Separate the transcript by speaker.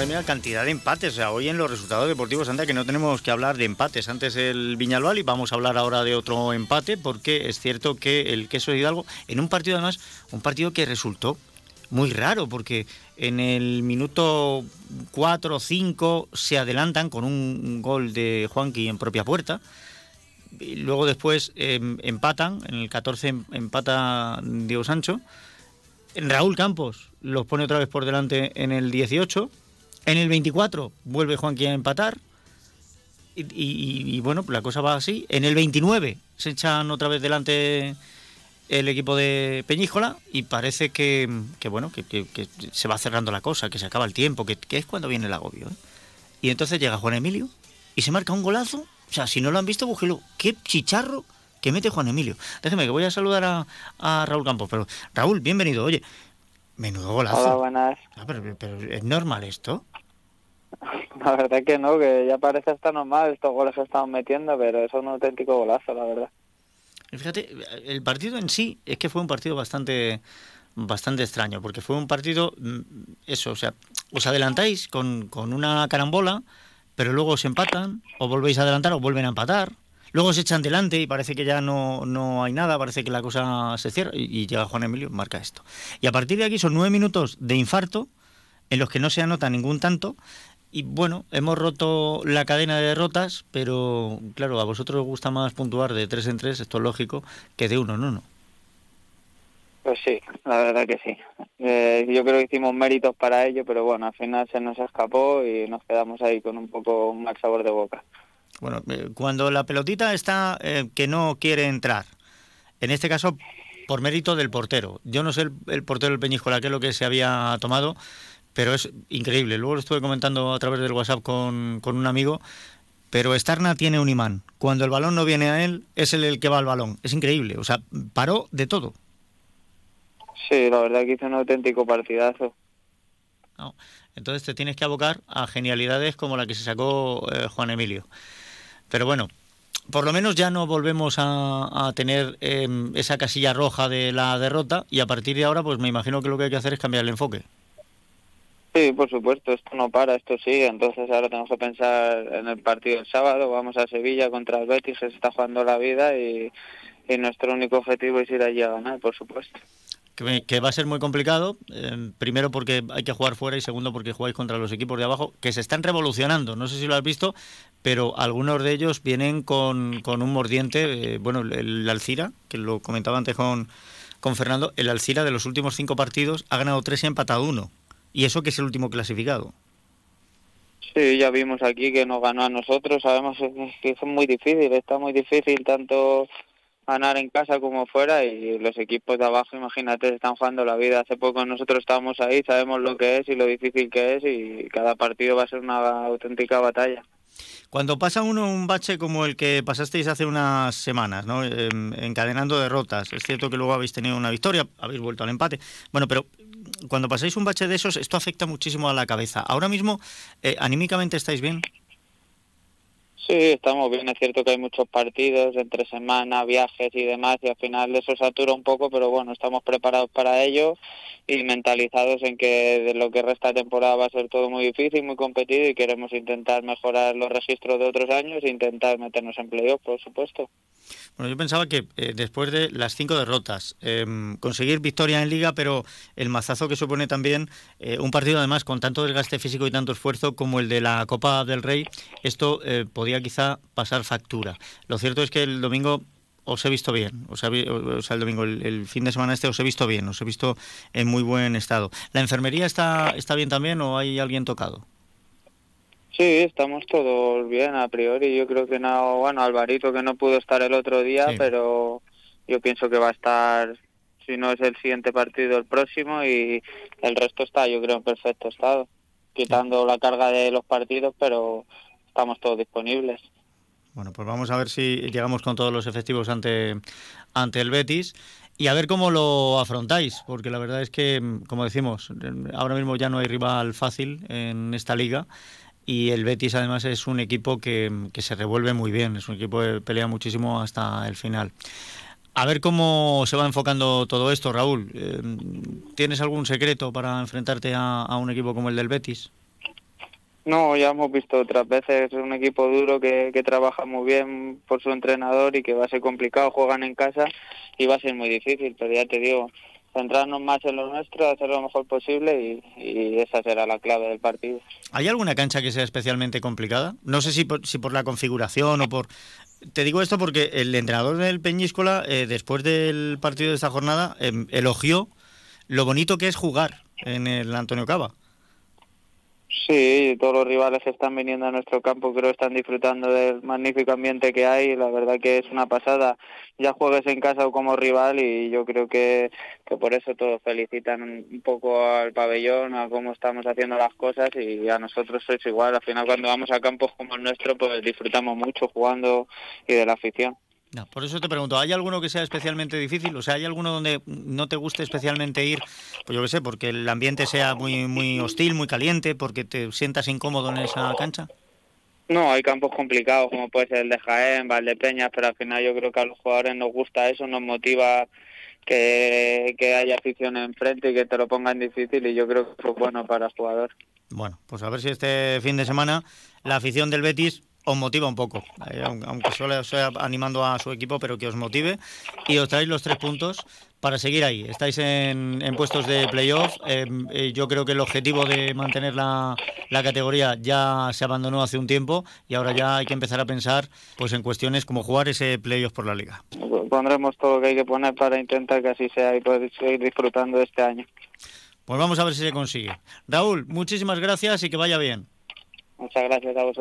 Speaker 1: Madre mía, cantidad de empates. O sea, hoy en los resultados deportivos, anda que no tenemos que hablar de empates. Antes el Viñalbal y vamos a hablar ahora de otro empate, porque es cierto que el Queso de Hidalgo, en un partido además, un partido que resultó muy raro, porque en el minuto 4 o 5 se adelantan con un gol de Juanqui en propia puerta. Y luego después em, empatan, en el 14 em, empata Diego Sancho. Raúl Campos los pone otra vez por delante en el 18. En el 24 vuelve Juanqui a empatar. Y, bueno, la cosa va así. En el 29 se echan otra vez delante el equipo de Peñíjola y parece que, bueno, que, se va cerrando la cosa, que se acaba el tiempo, que, es cuando viene el agobio. ¿eh? Y entonces llega Juan Emilio y se marca un golazo. O sea, si no lo han visto, búsquelo. ¡Qué chicharro que mete Juan Emilio! Déjeme que voy a saludar a, a Raúl Campos. Pero, Raúl, bienvenido. Oye, menudo golazo.
Speaker 2: Hola, buenas.
Speaker 1: Ah, pero, ¿es normal esto?
Speaker 2: La verdad que no, que ya parece hasta normal estos goles que estamos metiendo, pero es un auténtico golazo, la verdad.
Speaker 1: Fíjate, el partido en sí es que fue un partido bastante bastante extraño, porque fue un partido, mm, eso, o sea, os adelantáis con, con una carambola, pero luego os empatan, o volvéis a adelantar o vuelven a empatar, luego se echan delante y parece que ya no, no hay nada, parece que la cosa se cierra, y, llega Juan Emilio, marca esto. Y a partir de aquí son nueve minutos de infarto, en los que no se anota ningún tanto, y bueno, hemos roto la cadena de derrotas, pero claro, a vosotros os gusta más puntuar de tres en tres, esto es lógico, que de uno en uno.
Speaker 2: Pues sí, la verdad que sí. Eh, yo creo que hicimos méritos para ello, pero bueno, al final se nos escapó y nos quedamos ahí con un poco un mal sabor de boca.
Speaker 1: Bueno, eh, cuando la pelotita está eh, que no quiere entrar, en este caso por mérito del portero. Yo no sé el, el portero del Peñíscola qué es lo que se había tomado, pero es increíble. Luego lo estuve comentando a través del WhatsApp con, un amigo, pero Starna tiene un imán. Cuando el balón no viene a él, es él el que va al balón. Es increíble, o sea, paró de todo.
Speaker 2: Sí, la verdad que hizo un auténtico partidazo.
Speaker 1: Entonces te tienes que abocar a genialidades como la que se sacó eh, Juan Emilio. Pero bueno, por lo menos ya no volvemos a, tener em, esa casilla roja de la derrota y a partir de ahora pues me imagino que lo que hay que hacer es cambiar el enfoque.
Speaker 2: Sí, por supuesto, esto no para, esto sigue, entonces ahora tenemos que pensar en el partido del sábado, vamos a Sevilla contra el Betis, se está jugando la vida y, nuestro único objetivo es ir allí a ganar, por supuesto.
Speaker 1: Que, va a ser muy complicado, eh, primero porque hay que jugar fuera y segundo porque jugáis contra los equipos de abajo que se están revolucionando, no sé si lo has visto, pero algunos de ellos vienen con, con un mordiente, eh, bueno, el, Alcira, que lo comentaba antes con, con Fernando, el Alcira de los últimos cinco partidos ha ganado tres y ha empatado uno. Y eso que es el último clasificado.
Speaker 2: Sí, ya vimos aquí que nos ganó a nosotros. Sabemos que es muy difícil, está muy difícil tanto ganar en casa como fuera y los equipos de abajo, imagínate, están jugando la vida. Hace poco nosotros estábamos ahí, sabemos lo que es y lo difícil que es y cada partido va a ser una auténtica batalla.
Speaker 1: Cuando pasa uno un bache como el que pasasteis hace unas semanas, ¿no? Em, encadenando derrotas, es cierto que luego habéis tenido una victoria, habéis vuelto al empate. Bueno, pero cuando pasáis un bache de esos, esto afecta muchísimo a la cabeza. Ahora mismo, eh, anímicamente estáis bien.
Speaker 2: Sí, estamos bien. Es cierto que hay muchos partidos entre semana, viajes y demás, y al final eso satura un poco, pero bueno, estamos preparados para ello y mentalizados en que de lo que resta temporada va a ser todo muy difícil, muy competido y queremos intentar mejorar los registros de otros años e intentar meternos en playoff, por supuesto.
Speaker 1: Bueno, yo pensaba que eh, después de las cinco derrotas, em, conseguir victoria en liga, pero el mazazo que supone también eh, un partido además con tanto desgaste físico y tanto esfuerzo como el de la Copa del Rey, esto eh, podía quizá pasar factura. Lo cierto es que el domingo os he visto bien, o sea, el domingo, el, fin de semana este os he visto bien, os he visto en muy buen estado. ¿La enfermería está, está bien también o hay alguien tocado?
Speaker 2: Sí, estamos todos bien a priori. Yo creo que no, bueno, Alvarito que no pudo estar el otro día, pero yo pienso que va a estar, si no es el siguiente partido, el próximo y el resto está, yo creo, en perfecto estado, quitando la carga de los partidos, pero estamos todos disponibles.
Speaker 1: Bueno, pues vamos a ver si llegamos con todos los efectivos ante, ante el Betis y a ver cómo lo afrontáis, porque la verdad es que, como decimos, ahora mismo ya no hay rival fácil en esta liga y el Betis además es un equipo que, se revuelve muy bien, es un equipo que pelea muchísimo hasta el final. A ver cómo se va enfocando todo esto, Raúl. Eh, ¿Tienes algún secreto para enfrentarte a, un equipo como el del Betis?
Speaker 2: No, ya hemos visto otras veces, es un equipo duro que, que trabaja muy bien por su entrenador y que va a ser complicado, juegan en casa y va a ser muy difícil, pero ya te digo, centrarnos más en lo nuestro, hacer lo mejor posible y, esa será la clave del partido.
Speaker 1: ¿Hay alguna cancha que sea especialmente complicada? No sé si por, si por la configuración o por... Te digo esto porque el entrenador del Peñíscola, eh, después del partido de esta jornada, em, elogió lo bonito que es jugar en el Antonio Cava.
Speaker 2: Sí, todos los rivales que están viniendo a nuestro campo creo que están disfrutando del magnífico ambiente que hay. La verdad que es una pasada. Ya juegues en casa o como rival y yo creo que, que por eso todos felicitan un poco al pabellón, a cómo estamos haciendo las cosas y a nosotros es igual. Al final cuando vamos a campos como el nuestro pues disfrutamos mucho jugando y de la afición.
Speaker 1: No, por eso te pregunto, ¿hay alguno que sea especialmente difícil? O sea, ¿hay alguno donde no te guste especialmente ir? Pues yo qué sé, porque el ambiente sea muy, muy hostil, muy caliente, porque te sientas incómodo en esa cancha.
Speaker 2: No, hay campos complicados como puede ser el de Jaén, Valdepeñas, pero al final yo creo que a los jugadores nos gusta eso, nos motiva que, que haya afición enfrente y que te lo pongan difícil y yo creo que es bueno para el jugador.
Speaker 1: Bueno, pues a ver si este fin de semana la afición del Betis os motiva un poco, eh, aunque solo sea animando a su equipo, pero que os motive y os traéis los tres puntos para seguir ahí. Estáis en, puestos de playoff. Eh, eh, yo creo que el objetivo de mantener la, la, categoría ya se abandonó hace un tiempo y ahora ya hay que empezar a pensar pues en cuestiones como jugar ese playoff por la liga.
Speaker 2: Pondremos todo lo que hay que poner para intentar que así sea y poder seguir disfrutando de este año.
Speaker 1: Pues vamos a ver si se consigue. Raúl, muchísimas gracias y que vaya bien.
Speaker 2: Muchas gracias a vosotros.